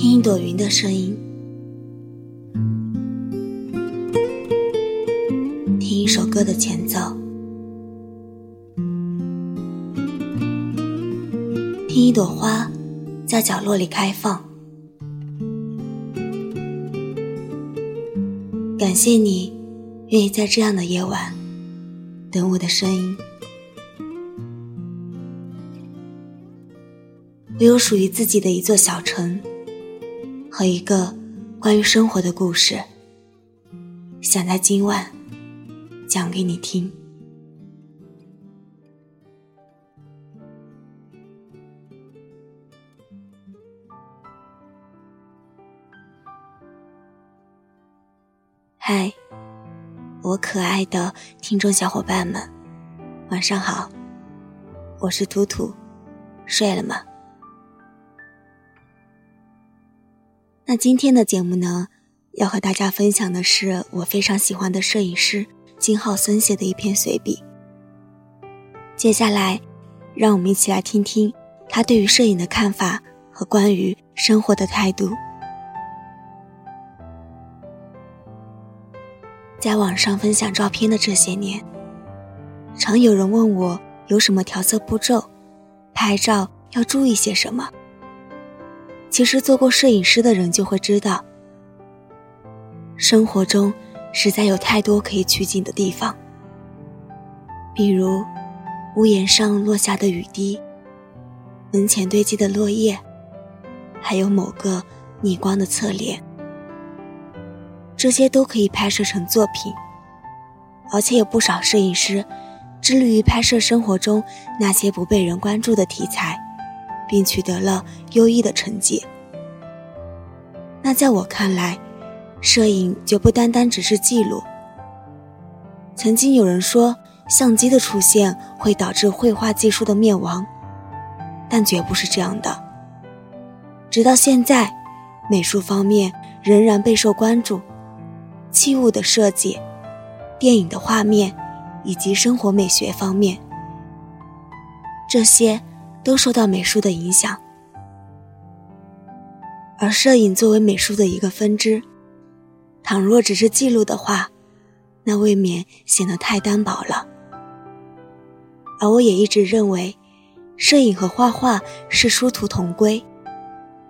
听一朵云的声音，听一首歌的前奏，听一朵花在角落里开放。感谢你愿意在这样的夜晚等我的声音。我有属于自己的一座小城，和一个关于生活的故事，想在今晚讲给你听。嗨，我可爱的听众小伙伴们，晚上好，我是图图，睡了吗？那今天的节目呢，要和大家分享的是我非常喜欢的摄影师金浩森写的一篇随笔。接下来，让我们一起来听听他对于摄影的看法和关于生活的态度。在网上分享照片的这些年，常有人问我有什么调色步骤，拍照要注意些什么。其实做过摄影师的人就会知道，生活中实在有太多可以取景的地方，比如屋檐上落下的雨滴，门前堆积的落叶，还有某个逆光的侧脸，这些都可以拍摄成作品。而且有不少摄影师致力于拍摄生活中那些不被人关注的题材。并取得了优异的成绩。那在我看来，摄影就不单单只是记录。曾经有人说，相机的出现会导致绘画技术的灭亡，但绝不是这样的。直到现在，美术方面仍然备受关注，器物的设计、电影的画面以及生活美学方面，这些。都受到美术的影响，而摄影作为美术的一个分支，倘若只是记录的话，那未免显得太单薄了。而我也一直认为，摄影和画画是殊途同归，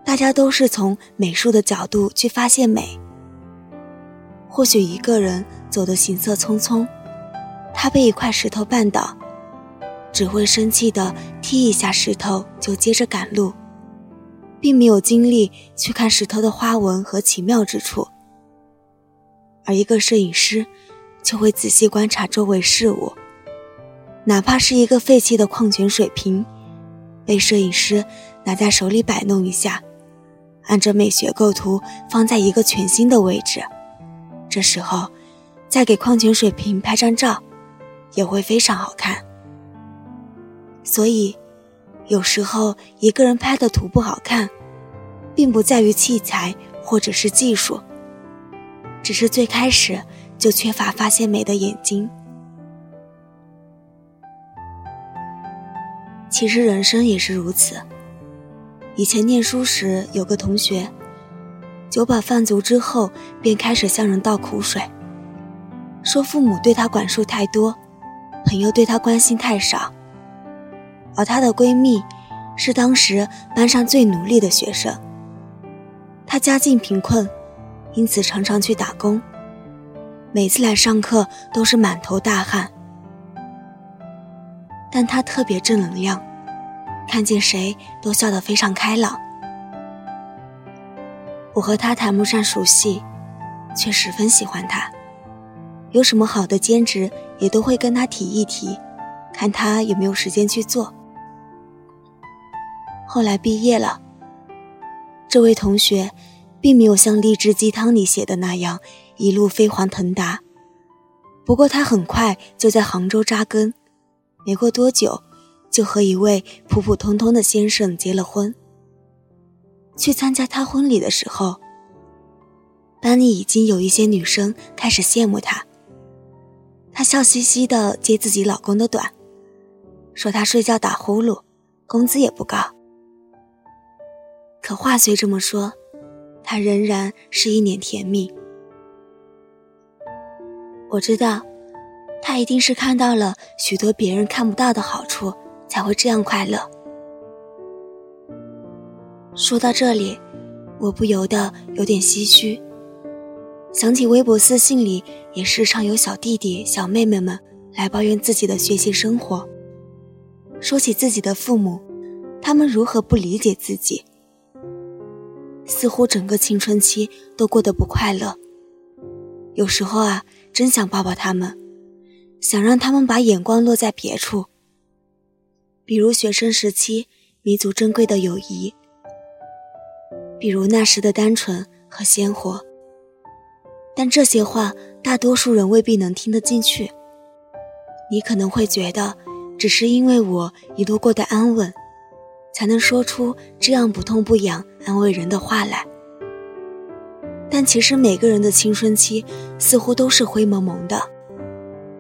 大家都是从美术的角度去发现美。或许一个人走得行色匆匆，他被一块石头绊倒。只会生气的踢一下石头，就接着赶路，并没有精力去看石头的花纹和奇妙之处。而一个摄影师，就会仔细观察周围事物，哪怕是一个废弃的矿泉水瓶，被摄影师拿在手里摆弄一下，按着美学构图放在一个全新的位置，这时候再给矿泉水瓶拍张照，也会非常好看。所以，有时候一个人拍的图不好看，并不在于器材或者是技术，只是最开始就缺乏发现美的眼睛。其实人生也是如此。以前念书时，有个同学，酒饱饭足之后，便开始向人倒苦水，说父母对他管束太多，朋友对他关心太少。而她的闺蜜是当时班上最努力的学生。她家境贫困，因此常常去打工，每次来上课都是满头大汗。但她特别正能量，看见谁都笑得非常开朗。我和她谈不上熟悉，却十分喜欢她。有什么好的兼职，也都会跟她提一提，看她有没有时间去做。后来毕业了，这位同学并没有像励志鸡汤里写的那样一路飞黄腾达。不过他很快就在杭州扎根，没过多久就和一位普普通通的先生结了婚。去参加他婚礼的时候，班里已经有一些女生开始羡慕他。他笑嘻嘻地揭自己老公的短，说他睡觉打呼噜，工资也不高。可话虽这么说，他仍然是一脸甜蜜。我知道，他一定是看到了许多别人看不到的好处，才会这样快乐。说到这里，我不由得有点唏嘘，想起微博私信里也时常有小弟弟、小妹妹们来抱怨自己的学习生活，说起自己的父母，他们如何不理解自己，似乎整个青春期都过得不快乐。有时候啊，真想抱抱他们，想让他们把眼光落在别处，比如学生时期弥足珍贵的友谊。比如那时的单纯和鲜活，但这些话大多数人未必能听得进去。你可能会觉得，只是因为我一路过得安稳，才能说出这样不痛不痒、安慰人的话来。但其实每个人的青春期似乎都是灰蒙蒙的，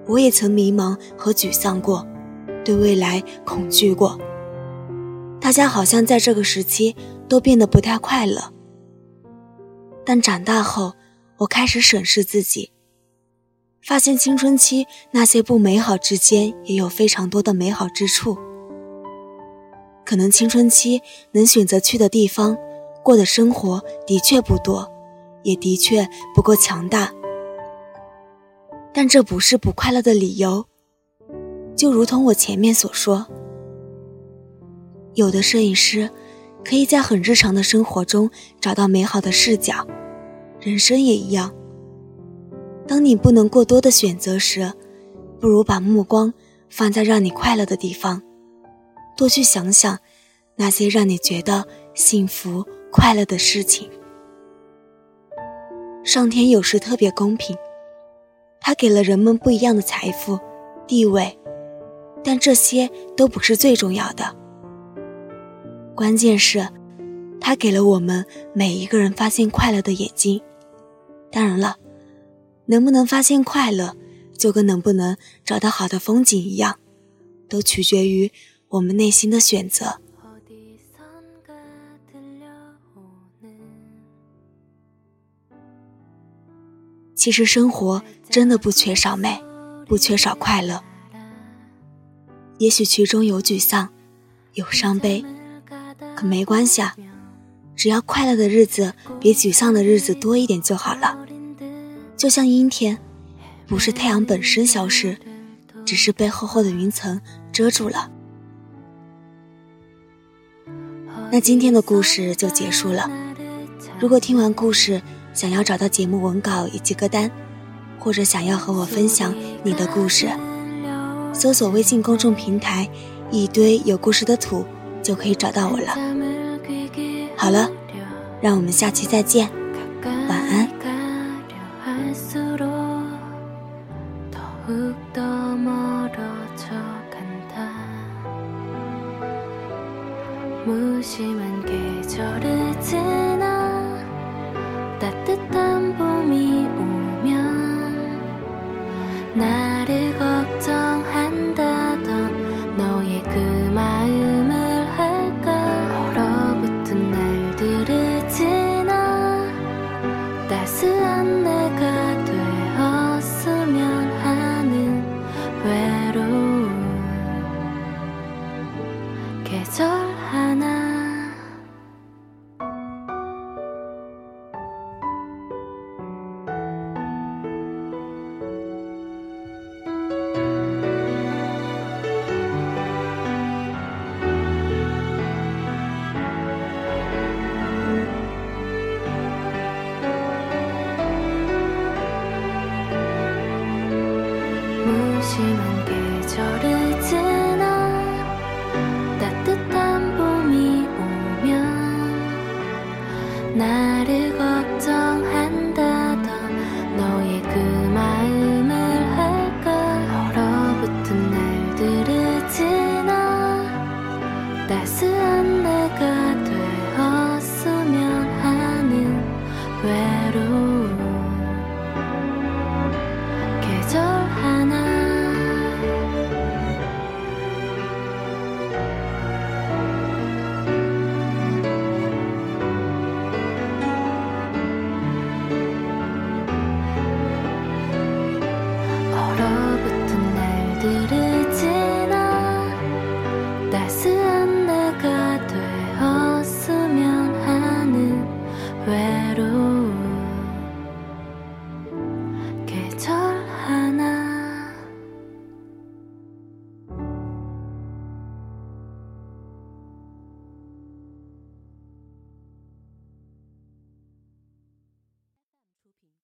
我也曾迷茫和沮丧过，对未来恐惧过。大家好像在这个时期。都变得不太快乐。但长大后，我开始审视自己，发现青春期那些不美好之间也有非常多的美好之处。可能青春期能选择去的地方，过的生活的确不多，也的确不够强大。但这不是不快乐的理由。就如同我前面所说，有的摄影师。可以在很日常的生活中找到美好的视角，人生也一样。当你不能过多的选择时，不如把目光放在让你快乐的地方，多去想想那些让你觉得幸福快乐的事情。上天有时特别公平，他给了人们不一样的财富、地位，但这些都不是最重要的。关键是，他给了我们每一个人发现快乐的眼睛。当然了，能不能发现快乐，就跟能不能找到好的风景一样，都取决于我们内心的选择。其实生活真的不缺少美，不缺少快乐。也许其中有沮丧，有伤悲。可没关系啊，只要快乐的日子比沮丧的日子多一点就好了。就像阴天，不是太阳本身消失，只是被厚厚的云层遮住了。那今天的故事就结束了。如果听完故事想要找到节目文稿以及歌单，或者想要和我分享你的故事，搜索微信公众平台“一堆有故事的土”。就可以找到我了。好了，让我们下期再见， 계절 하나.